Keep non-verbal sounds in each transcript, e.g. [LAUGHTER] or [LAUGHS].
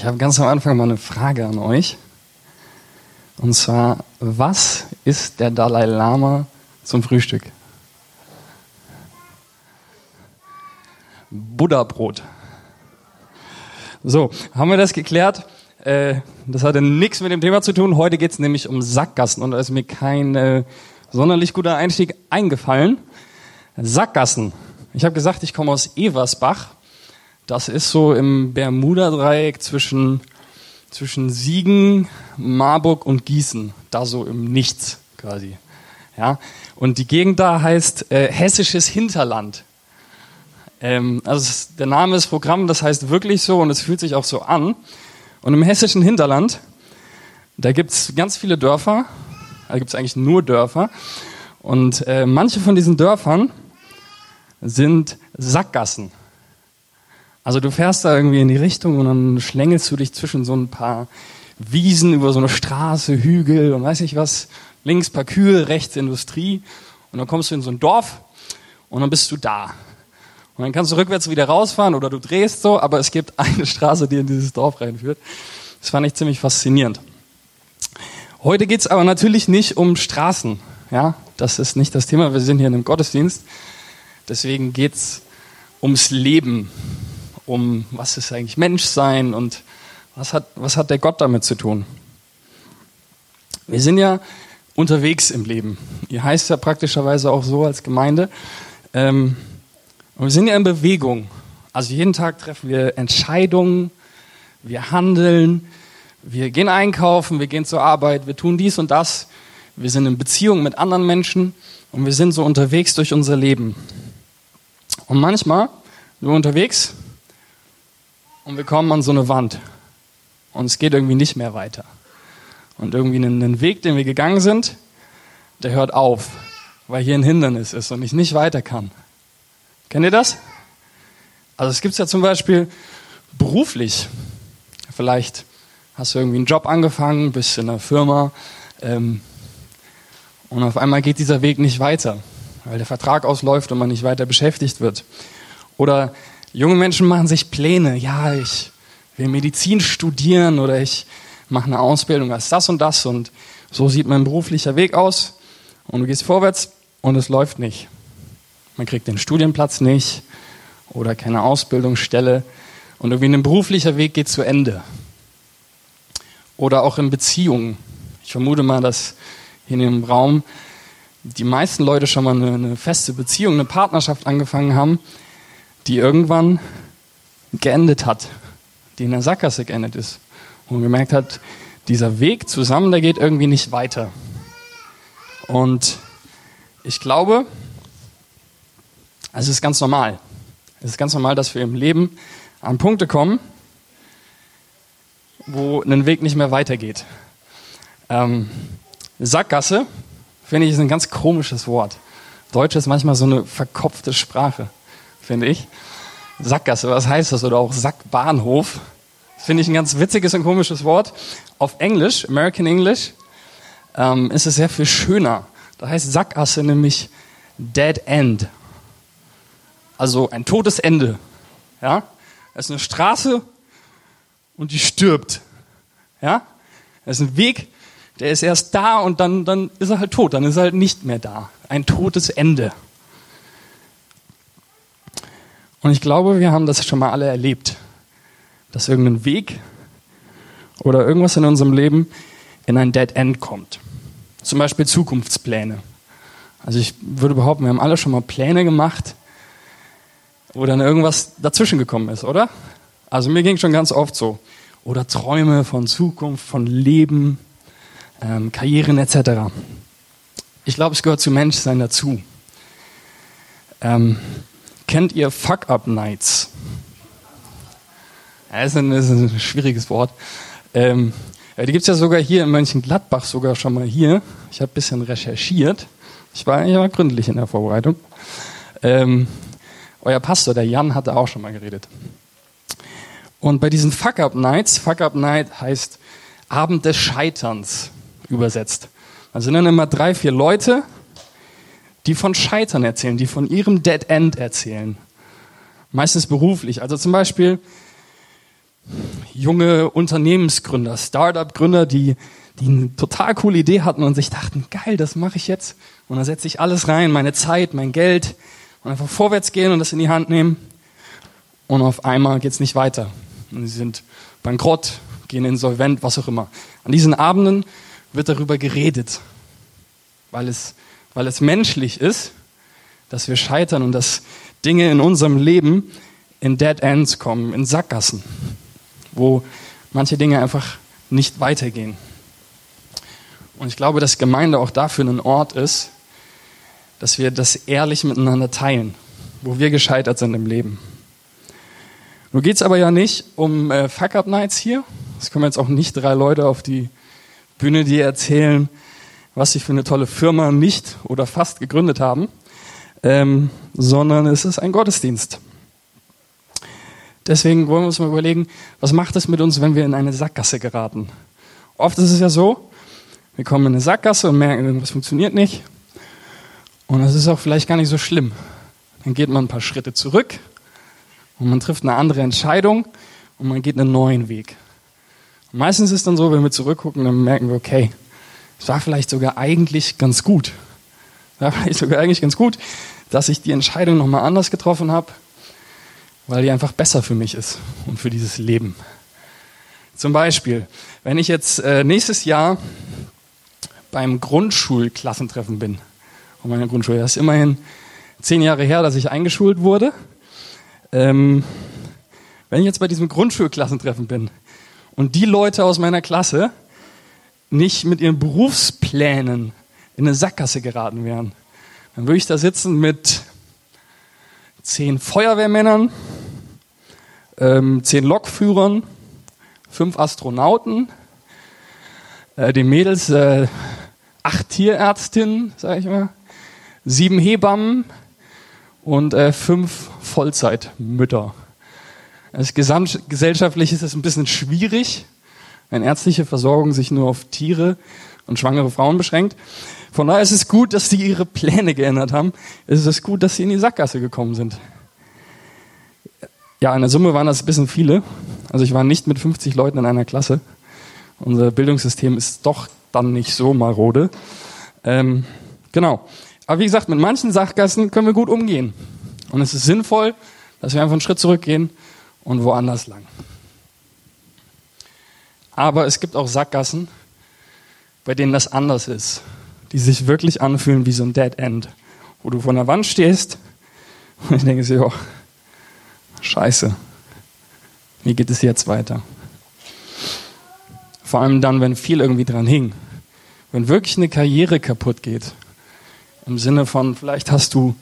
Ich habe ganz am Anfang mal eine Frage an euch. Und zwar, was ist der Dalai Lama zum Frühstück? Buddha-Brot. So, haben wir das geklärt? Äh, das hatte nichts mit dem Thema zu tun. Heute geht es nämlich um Sackgassen und da ist mir kein äh, sonderlich guter Einstieg eingefallen. Sackgassen. Ich habe gesagt, ich komme aus Eversbach. Das ist so im Bermuda-Dreieck zwischen, zwischen Siegen, Marburg und Gießen. Da so im Nichts quasi. Ja? Und die Gegend da heißt äh, Hessisches Hinterland. Ähm, also es, der Name ist Programm, das heißt wirklich so und es fühlt sich auch so an. Und im hessischen Hinterland, da gibt's ganz viele Dörfer, da gibt's eigentlich nur Dörfer. Und äh, manche von diesen Dörfern sind Sackgassen. Also du fährst da irgendwie in die Richtung und dann schlängelst du dich zwischen so ein paar Wiesen über so eine Straße, Hügel und weiß nicht was. Links paar Kühe, rechts Industrie. Und dann kommst du in so ein Dorf und dann bist du da. Und dann kannst du rückwärts wieder rausfahren oder du drehst so, aber es gibt eine Straße, die in dieses Dorf reinführt. Das fand ich ziemlich faszinierend. Heute geht's aber natürlich nicht um Straßen. Ja, das ist nicht das Thema. Wir sind hier in einem Gottesdienst. Deswegen geht's ums Leben, um was ist eigentlich Menschsein und was hat, was hat der Gott damit zu tun. Wir sind ja unterwegs im Leben. Ihr heißt ja praktischerweise auch so als Gemeinde. Ähm, und wir sind ja in Bewegung. Also jeden Tag treffen wir Entscheidungen, wir handeln, wir gehen einkaufen, wir gehen zur Arbeit, wir tun dies und das. Wir sind in Beziehung mit anderen Menschen und wir sind so unterwegs durch unser Leben. Und manchmal sind wir unterwegs und wir kommen an so eine Wand und es geht irgendwie nicht mehr weiter. Und irgendwie einen Weg, den wir gegangen sind, der hört auf, weil hier ein Hindernis ist und ich nicht weiter kann. Kennt ihr das? Also es gibt ja zum Beispiel beruflich. Vielleicht hast du irgendwie einen Job angefangen, bist in einer Firma ähm, und auf einmal geht dieser Weg nicht weiter, weil der Vertrag ausläuft und man nicht weiter beschäftigt wird. Oder junge Menschen machen sich Pläne. Ja, ich will Medizin studieren oder ich mache eine Ausbildung als das und das und so sieht mein beruflicher Weg aus und du gehst vorwärts und es läuft nicht man kriegt den Studienplatz nicht oder keine Ausbildungsstelle und irgendwie ein beruflicher Weg geht zu Ende. Oder auch in Beziehungen. Ich vermute mal, dass hier in dem Raum die meisten Leute schon mal eine, eine feste Beziehung, eine Partnerschaft angefangen haben, die irgendwann geendet hat, die in der Sackgasse geendet ist. Und gemerkt hat, dieser Weg zusammen, der geht irgendwie nicht weiter. Und ich glaube, es ist ganz normal. Es ist ganz normal, dass wir im Leben an Punkte kommen, wo ein Weg nicht mehr weitergeht. Ähm, Sackgasse, finde ich, ist ein ganz komisches Wort. Deutsch ist manchmal so eine verkopfte Sprache, finde ich. Sackgasse, was heißt das? Oder auch Sackbahnhof. Finde ich ein ganz witziges und komisches Wort. Auf Englisch, American English, ähm, ist es sehr viel schöner. Da heißt Sackgasse nämlich Dead End also ein totes Ende. Ja? Es ist eine Straße und die stirbt. Ja? Es ist ein Weg, der ist erst da und dann, dann ist er halt tot, dann ist er halt nicht mehr da. Ein totes Ende. Und ich glaube, wir haben das schon mal alle erlebt, dass irgendein Weg oder irgendwas in unserem Leben in ein Dead End kommt. Zum Beispiel Zukunftspläne. Also ich würde behaupten, wir haben alle schon mal Pläne gemacht, wo dann irgendwas dazwischen gekommen ist, oder? Also mir ging schon ganz oft so. Oder Träume von Zukunft, von Leben, ähm, Karrieren etc. Ich glaube, es gehört zu Menschsein dazu. Ähm, kennt ihr Fuck-Up-Nights? Das ist, ein, schwieriges Wort. Ähm, ja, die gibt's ja sogar hier in Mönchengladbach, sogar schon mal hier. Ich habe ein bisschen recherchiert. Ich war mal gründlich in der Vorbereitung. Ähm, euer Pastor, der Jan, hatte auch schon mal geredet. Und bei diesen Fuck-Up-Nights, Fuck-Up-Night heißt Abend des Scheiterns übersetzt. Da sind dann immer drei, vier Leute, die von Scheitern erzählen, die von ihrem Dead End erzählen. Meistens beruflich. Also zum Beispiel, junge Unternehmensgründer, Startup-Gründer, die, die eine total coole Idee hatten und sich dachten, geil, das mache ich jetzt. Und da setze ich alles rein, meine Zeit, mein Geld und einfach vorwärts gehen und das in die Hand nehmen. Und auf einmal geht es nicht weiter. Und sie sind bankrott, gehen insolvent, was auch immer. An diesen Abenden wird darüber geredet, weil es, weil es menschlich ist, dass wir scheitern und dass Dinge in unserem Leben in Dead Ends kommen, in Sackgassen, wo manche Dinge einfach nicht weitergehen. Und ich glaube, dass Gemeinde auch dafür ein Ort ist, dass wir das ehrlich miteinander teilen, wo wir gescheitert sind im Leben. Nun geht es aber ja nicht um äh, Fuck-Up-Nights hier. Es kommen jetzt auch nicht drei Leute auf die Bühne, die erzählen, was sie für eine tolle Firma nicht oder fast gegründet haben, ähm, sondern es ist ein Gottesdienst. Deswegen wollen wir uns mal überlegen, was macht es mit uns, wenn wir in eine Sackgasse geraten? Oft ist es ja so, wir kommen in eine Sackgasse und merken, irgendwas funktioniert nicht. Und das ist auch vielleicht gar nicht so schlimm. Dann geht man ein paar Schritte zurück und man trifft eine andere Entscheidung und man geht einen neuen Weg. Und meistens ist es dann so, wenn wir zurückgucken, dann merken wir, okay, es war vielleicht sogar eigentlich ganz gut. Es war [LAUGHS] vielleicht sogar eigentlich ganz gut, dass ich die Entscheidung nochmal anders getroffen habe weil die einfach besser für mich ist und für dieses Leben. Zum Beispiel, wenn ich jetzt äh, nächstes Jahr beim Grundschulklassentreffen bin, und meine Grundschule, das ist immerhin zehn Jahre her, dass ich eingeschult wurde. Ähm, wenn ich jetzt bei diesem Grundschulklassentreffen bin und die Leute aus meiner Klasse nicht mit ihren Berufsplänen in eine Sackgasse geraten wären, dann würde ich da sitzen mit zehn Feuerwehrmännern, ähm, zehn Lokführern, fünf Astronauten, äh, den Mädels äh, acht Tierärztinnen, sage ich mal, sieben Hebammen und äh, fünf Vollzeitmütter. Als gesamtgesellschaftlich ist es ein bisschen schwierig, wenn ärztliche Versorgung sich nur auf Tiere und schwangere Frauen beschränkt. Von daher ist es gut, dass sie ihre Pläne geändert haben. Es ist gut, dass sie in die Sackgasse gekommen sind. Ja, in der Summe waren das ein bisschen viele. Also ich war nicht mit 50 Leuten in einer Klasse. Unser Bildungssystem ist doch dann nicht so marode. Ähm, genau. Aber wie gesagt, mit manchen Sackgassen können wir gut umgehen. Und es ist sinnvoll, dass wir einfach einen Schritt zurückgehen und woanders lang. Aber es gibt auch Sackgassen, bei denen das anders ist, die sich wirklich anfühlen wie so ein Dead End, wo du vor der Wand stehst und ich denke so, Scheiße. Wie geht es jetzt weiter? Vor allem dann, wenn viel irgendwie dran hing. Wenn wirklich eine Karriere kaputt geht. Im Sinne von, vielleicht hast du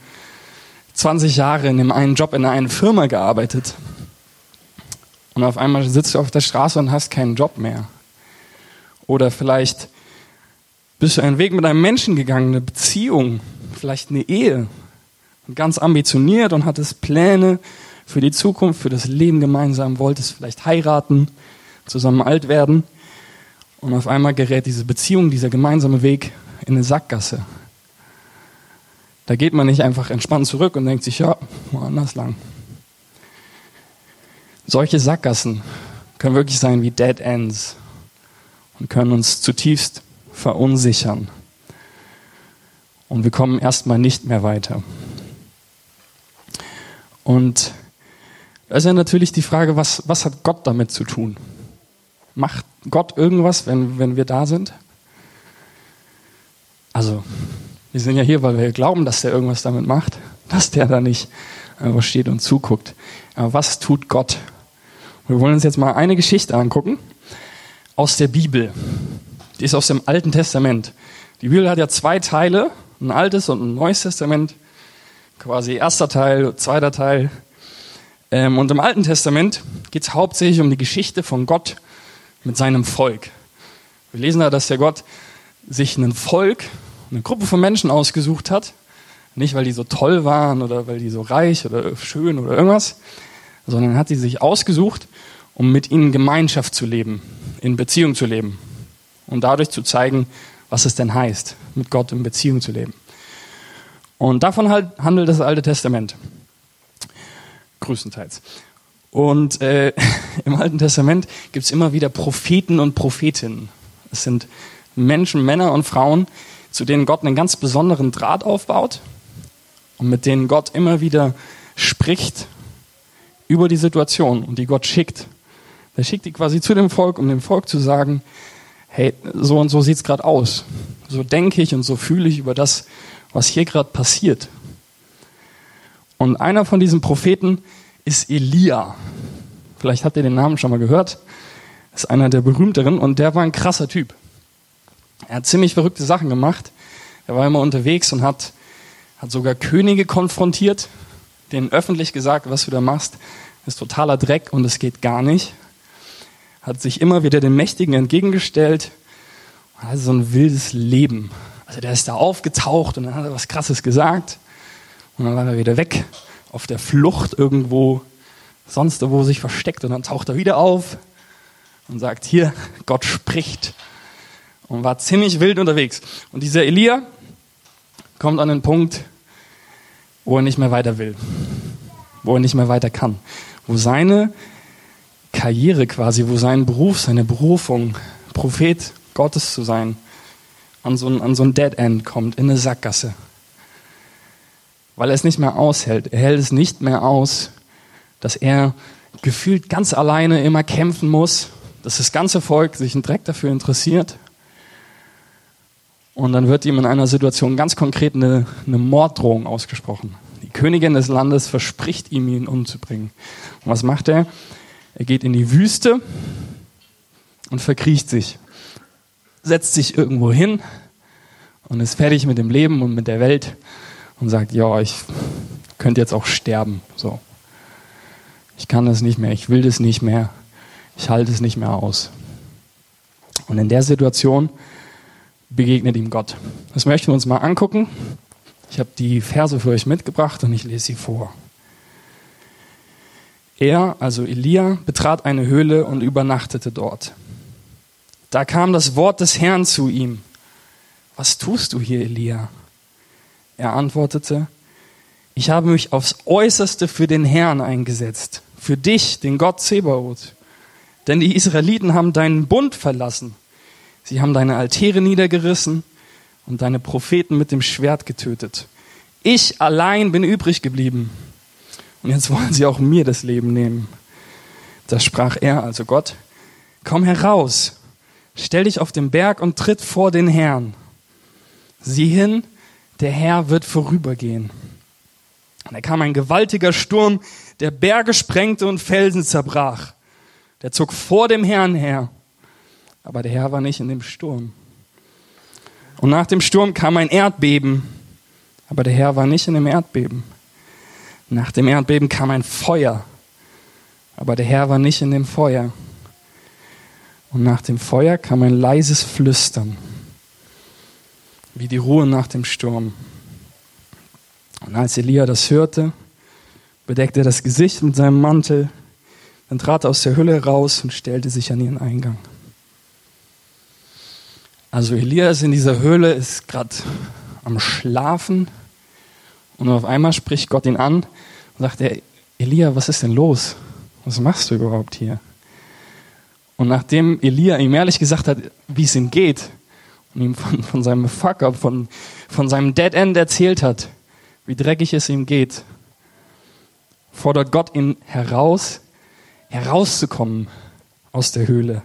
20 Jahre in dem einen Job in einer Firma gearbeitet. Und auf einmal sitzt du auf der Straße und hast keinen Job mehr. Oder vielleicht bist du einen Weg mit einem Menschen gegangen, eine Beziehung, vielleicht eine Ehe. Und ganz ambitioniert und hattest Pläne für die Zukunft, für das Leben gemeinsam, wolltest vielleicht heiraten, zusammen alt werden. Und auf einmal gerät diese Beziehung, dieser gemeinsame Weg in eine Sackgasse. Da geht man nicht einfach entspannt zurück und denkt sich, ja, woanders lang. Solche Sackgassen können wirklich sein wie Dead Ends und können uns zutiefst verunsichern. Und wir kommen erstmal nicht mehr weiter. Und da ist ja natürlich die Frage, was, was hat Gott damit zu tun? Macht Gott irgendwas, wenn, wenn wir da sind? Also, wir sind ja hier, weil wir glauben, dass der irgendwas damit macht, [LAUGHS] dass der da nicht einfach steht und zuguckt. Aber was tut Gott? Wir wollen uns jetzt mal eine Geschichte angucken aus der Bibel. Die ist aus dem Alten Testament. Die Bibel hat ja zwei Teile, ein altes und ein neues Testament. Quasi erster Teil, zweiter Teil. Ähm, und im Alten Testament geht es hauptsächlich um die Geschichte von Gott mit seinem Volk. Wir lesen da, dass der Gott sich ein Volk, eine Gruppe von Menschen ausgesucht hat. Nicht, weil die so toll waren oder weil die so reich oder schön oder irgendwas, sondern hat sie sich ausgesucht, um mit ihnen Gemeinschaft zu leben, in Beziehung zu leben und dadurch zu zeigen, was es denn heißt, mit Gott in Beziehung zu leben. Und davon halt handelt das Alte Testament größtenteils. Und äh, [LAUGHS] im Alten Testament gibt es immer wieder Propheten und Prophetinnen. Es sind Menschen, Männer und Frauen, zu denen Gott einen ganz besonderen Draht aufbaut und mit denen Gott immer wieder spricht über die Situation und die Gott schickt. Er schickt die quasi zu dem Volk, um dem Volk zu sagen, hey, so und so sieht's gerade aus. So denke ich und so fühle ich über das, was hier gerade passiert. Und einer von diesen Propheten ist Elia. Vielleicht habt ihr den Namen schon mal gehört. Ist einer der berühmteren und der war ein krasser Typ. Er hat ziemlich verrückte Sachen gemacht. Er war immer unterwegs und hat, hat sogar Könige konfrontiert, denen öffentlich gesagt, was du da machst, ist totaler Dreck und es geht gar nicht. Hat sich immer wieder den Mächtigen entgegengestellt. Also so ein wildes Leben. Also der ist da aufgetaucht und dann hat er was Krasses gesagt. Und dann war er wieder weg, auf der Flucht irgendwo, sonst wo sich versteckt. Und dann taucht er wieder auf und sagt, hier, Gott spricht und war ziemlich wild unterwegs. Und dieser Elia kommt an den Punkt, wo er nicht mehr weiter will, wo er nicht mehr weiter kann, wo seine Karriere quasi, wo sein Beruf, seine Berufung, Prophet Gottes zu sein, an so ein, an so ein Dead End kommt, in eine Sackgasse. Weil er es nicht mehr aushält. Er hält es nicht mehr aus, dass er gefühlt ganz alleine immer kämpfen muss, dass das ganze Volk sich einen Dreck dafür interessiert und dann wird ihm in einer Situation ganz konkret eine, eine Morddrohung ausgesprochen. Die Königin des Landes verspricht ihm, ihn umzubringen. Und was macht er? Er geht in die Wüste und verkriecht sich. Setzt sich irgendwo hin und ist fertig mit dem Leben und mit der Welt und sagt, ja, ich könnte jetzt auch sterben. So. Ich kann das nicht mehr, ich will das nicht mehr, ich halte es nicht mehr aus. Und in der Situation begegnet ihm Gott. Das möchten wir uns mal angucken. Ich habe die Verse für euch mitgebracht und ich lese sie vor. Er, also Elia, betrat eine Höhle und übernachtete dort. Da kam das Wort des Herrn zu ihm. Was tust du hier, Elia? Er antwortete, ich habe mich aufs äußerste für den Herrn eingesetzt, für dich, den Gott Zebaoth. Denn die Israeliten haben deinen Bund verlassen Sie haben deine Altäre niedergerissen und deine Propheten mit dem Schwert getötet. Ich allein bin übrig geblieben. Und jetzt wollen sie auch mir das Leben nehmen. Da sprach er, also Gott, komm heraus, stell dich auf den Berg und tritt vor den Herrn. Sieh hin, der Herr wird vorübergehen. Und da kam ein gewaltiger Sturm, der Berge sprengte und Felsen zerbrach. Der zog vor dem Herrn her aber der Herr war nicht in dem Sturm. Und nach dem Sturm kam ein Erdbeben, aber der Herr war nicht in dem Erdbeben. Nach dem Erdbeben kam ein Feuer, aber der Herr war nicht in dem Feuer. Und nach dem Feuer kam ein leises Flüstern, wie die Ruhe nach dem Sturm. Und als Elia das hörte, bedeckte er das Gesicht mit seinem Mantel, dann trat er aus der Hülle raus und stellte sich an ihren Eingang. Also Elias in dieser Höhle ist gerade am Schlafen und auf einmal spricht Gott ihn an und sagt er, Elia, was ist denn los? Was machst du überhaupt hier? Und nachdem Elia ihm ehrlich gesagt hat, wie es ihm geht und ihm von, von seinem Fuck-up, von, von seinem Dead End erzählt hat, wie dreckig es ihm geht, fordert Gott ihn heraus, herauszukommen aus der Höhle.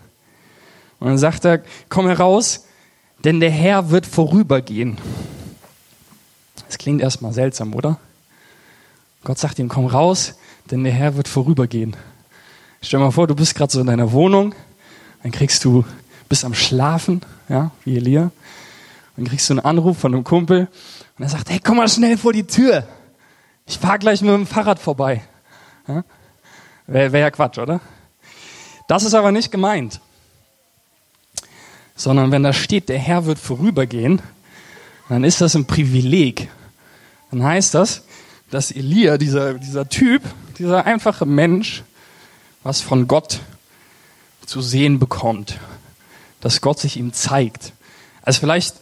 Und dann sagt er, komm heraus, denn der Herr wird vorübergehen. Das klingt erstmal seltsam, oder? Gott sagt ihm, komm raus, denn der Herr wird vorübergehen. Stell dir mal vor, du bist gerade so in deiner Wohnung, dann kriegst du, bist am Schlafen, ja, wie Elia, dann kriegst du einen Anruf von einem Kumpel und er sagt, hey, komm mal schnell vor die Tür. Ich fahr gleich mit dem Fahrrad vorbei. Ja? Wäre wär ja Quatsch, oder? Das ist aber nicht gemeint sondern wenn da steht, der Herr wird vorübergehen, dann ist das ein Privileg. Dann heißt das, dass Elia, dieser, dieser Typ, dieser einfache Mensch, was von Gott zu sehen bekommt. Dass Gott sich ihm zeigt. Also vielleicht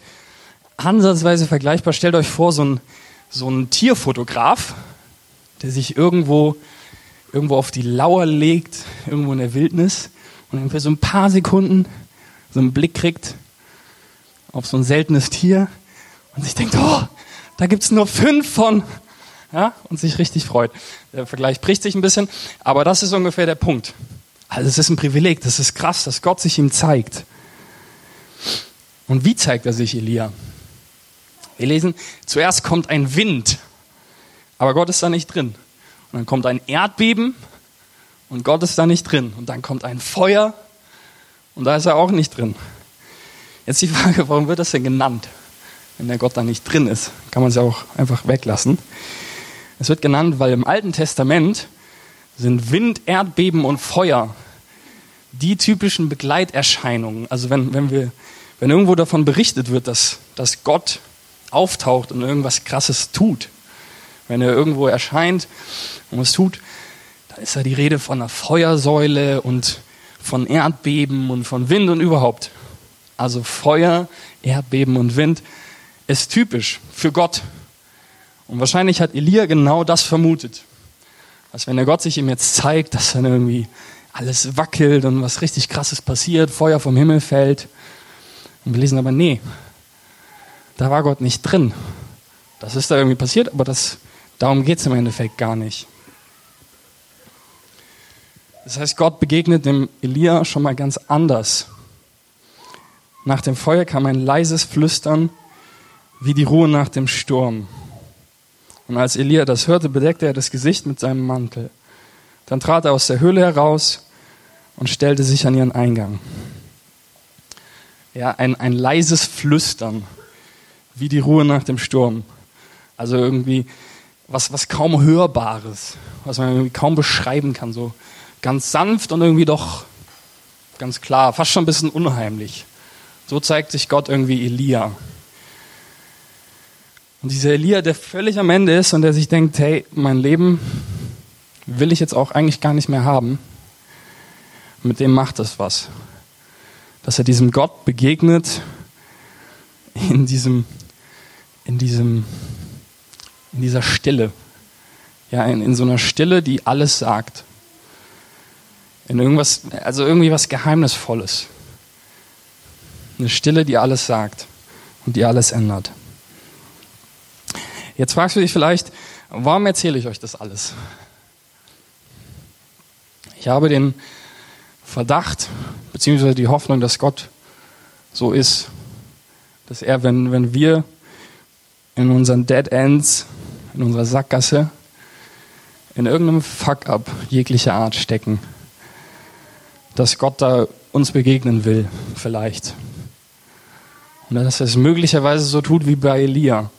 ansatzweise vergleichbar, stellt euch vor, so ein, so ein Tierfotograf, der sich irgendwo irgendwo auf die Lauer legt, irgendwo in der Wildnis und für so ein paar Sekunden so einen Blick kriegt auf so ein seltenes Tier und sich denkt, oh, da gibt's nur fünf von. Ja, und sich richtig freut. Der Vergleich bricht sich ein bisschen, aber das ist ungefähr der Punkt. Also es ist ein Privileg, das ist krass, dass Gott sich ihm zeigt. Und wie zeigt er sich Elia? Wir lesen, zuerst kommt ein Wind, aber Gott ist da nicht drin. Und dann kommt ein Erdbeben und Gott ist da nicht drin. Und dann kommt ein Feuer und da ist er auch nicht drin. Jetzt die Frage, warum wird das denn genannt? Wenn der Gott da nicht drin ist, kann man es ja auch einfach weglassen. Es wird genannt, weil im Alten Testament sind Wind, Erdbeben und Feuer die typischen Begleiterscheinungen. Also wenn, wenn, wir, wenn irgendwo davon berichtet wird, dass, dass Gott auftaucht und irgendwas Krasses tut, wenn er irgendwo erscheint und was tut, da ist ja die Rede von einer Feuersäule und von Erdbeben und von Wind und überhaupt. Also Feuer, Erdbeben und Wind ist typisch für Gott. Und wahrscheinlich hat Elia genau das vermutet. Dass wenn der Gott sich ihm jetzt zeigt, dass dann irgendwie alles wackelt und was richtig krasses passiert, Feuer vom Himmel fällt. Und wir lesen aber, nee, da war Gott nicht drin. Das ist da irgendwie passiert, aber das, darum geht es im Endeffekt gar nicht. Das heißt, Gott begegnet dem Elia schon mal ganz anders. Nach dem Feuer kam ein leises Flüstern, wie die Ruhe nach dem Sturm. Und als Elia das hörte, bedeckte er das Gesicht mit seinem Mantel. Dann trat er aus der Höhle heraus und stellte sich an ihren Eingang. Ja, ein, ein leises Flüstern, wie die Ruhe nach dem Sturm. Also irgendwie was, was kaum Hörbares, was man irgendwie kaum beschreiben kann. So ganz sanft und irgendwie doch ganz klar, fast schon ein bisschen unheimlich. So zeigt sich Gott irgendwie Elia. Und dieser Elia, der völlig am Ende ist und der sich denkt, hey, mein Leben will ich jetzt auch eigentlich gar nicht mehr haben. Mit dem macht es was. Dass er diesem Gott begegnet in diesem, in diesem, in dieser Stille. Ja, in, in so einer Stille, die alles sagt. In irgendwas, also irgendwie was Geheimnisvolles. Eine Stille, die alles sagt und die alles ändert. Jetzt fragst du dich vielleicht, warum erzähle ich euch das alles? Ich habe den Verdacht, beziehungsweise die Hoffnung, dass Gott so ist, dass er, wenn, wenn wir in unseren Dead Ends, in unserer Sackgasse, in irgendeinem Fuck-up jeglicher Art stecken, dass Gott da uns begegnen will, vielleicht. Und dass er es möglicherweise so tut wie bei Elia.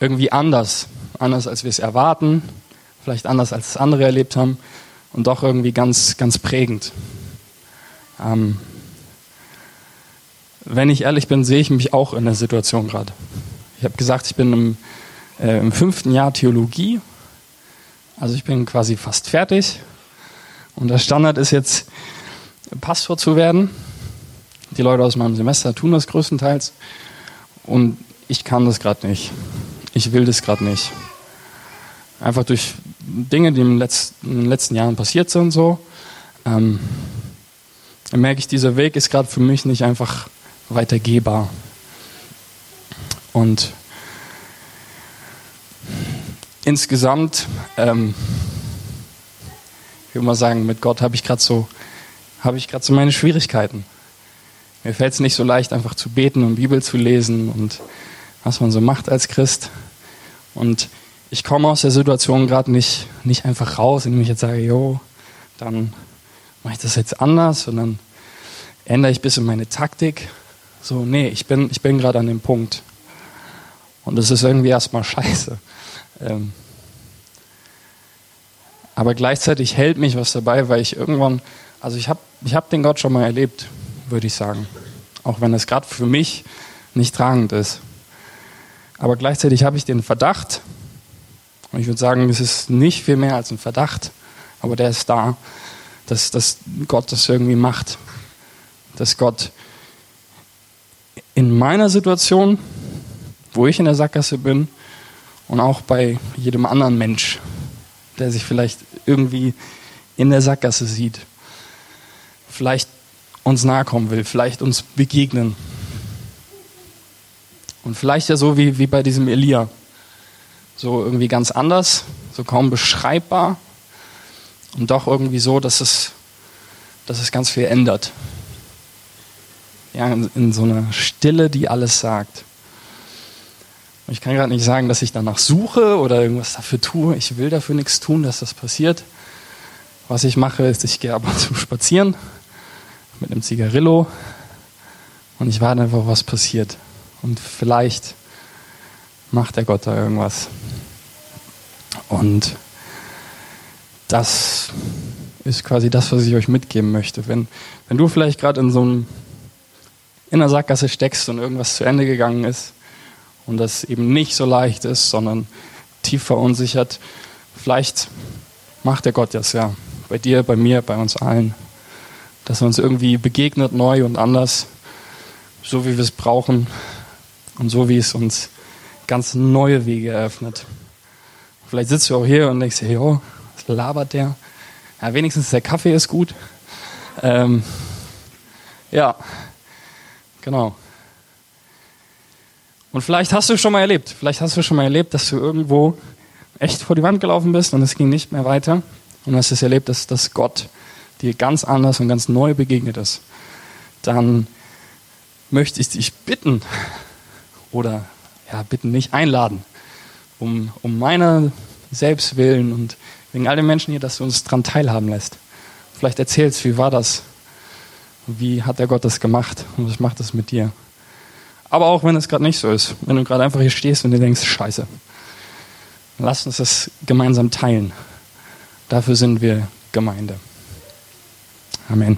Irgendwie anders, anders als wir es erwarten, vielleicht anders als andere erlebt haben und doch irgendwie ganz, ganz prägend. Ähm, wenn ich ehrlich bin, sehe ich mich auch in der Situation gerade. Ich habe gesagt, ich bin im, äh, im fünften Jahr Theologie, also ich bin quasi fast fertig und der Standard ist jetzt, Pastor zu werden. Die Leute aus meinem Semester tun das größtenteils und ich kann das gerade nicht. Ich will das gerade nicht. Einfach durch Dinge, die in den letzten Jahren passiert sind, so, ähm, merke ich, dieser Weg ist gerade für mich nicht einfach weitergehbar. Und insgesamt, ähm, mal sagen, mit Gott habe ich gerade so, habe ich gerade so meine Schwierigkeiten. Mir fällt es nicht so leicht, einfach zu beten und Bibel zu lesen und was man so macht als Christ. Und ich komme aus der Situation gerade nicht, nicht einfach raus, indem ich jetzt sage, jo, dann mache ich das jetzt anders und dann ändere ich ein bisschen meine Taktik. So, nee, ich bin, ich bin gerade an dem Punkt. Und das ist irgendwie erstmal [LAUGHS] scheiße. Ähm aber gleichzeitig hält mich was dabei, weil ich irgendwann, also ich habe ich hab den Gott schon mal erlebt, würde ich sagen. Auch wenn es gerade für mich nicht tragend ist. Aber gleichzeitig habe ich den Verdacht, und ich würde sagen, es ist nicht viel mehr als ein Verdacht, aber der ist da, dass, dass Gott das irgendwie macht. Dass Gott in meiner Situation, wo ich in der Sackgasse bin, und auch bei jedem anderen Mensch, der sich vielleicht irgendwie in der Sackgasse sieht, vielleicht uns nahe kommen will, vielleicht uns begegnen. Und vielleicht ja so wie, wie bei diesem Elia, so irgendwie ganz anders, so kaum beschreibbar und doch irgendwie so, dass es, dass es ganz viel ändert. Ja, in, in so einer Stille, die alles sagt. Ich kann gerade nicht sagen, dass ich danach suche oder irgendwas dafür tue. Ich will dafür nichts tun, dass das passiert. Was ich mache, ist, ich gehe ab und zu spazieren mit einem Zigarillo und ich warte einfach, was passiert. Und vielleicht macht der Gott da irgendwas. Und das ist quasi das, was ich euch mitgeben möchte. Wenn, wenn du vielleicht gerade in so einem in der Sackgasse steckst und irgendwas zu Ende gegangen ist und das eben nicht so leicht ist, sondern tief verunsichert, vielleicht macht der Gott das ja. Bei dir, bei mir, bei uns allen. Dass er uns irgendwie begegnet, neu und anders, so wie wir es brauchen und so wie es uns ganz neue Wege eröffnet. Vielleicht sitzt du auch hier und denkst, jo, was labert der? Ja, wenigstens der Kaffee ist gut. Ähm, ja, genau. Und vielleicht hast du schon mal erlebt, vielleicht hast du schon mal erlebt, dass du irgendwo echt vor die Wand gelaufen bist und es ging nicht mehr weiter. Und hast es erlebt, dass, dass Gott dir ganz anders und ganz neu begegnet ist. Dann möchte ich dich bitten, oder ja, bitten nicht einladen, um, um meiner Selbstwillen und wegen all den Menschen hier, dass du uns daran teilhaben lässt. Vielleicht erzählst, wie war das? Wie hat der Gott das gemacht? Und was macht das mit dir? Aber auch wenn es gerade nicht so ist, wenn du gerade einfach hier stehst und dir denkst, scheiße, lass uns das gemeinsam teilen. Dafür sind wir Gemeinde. Amen.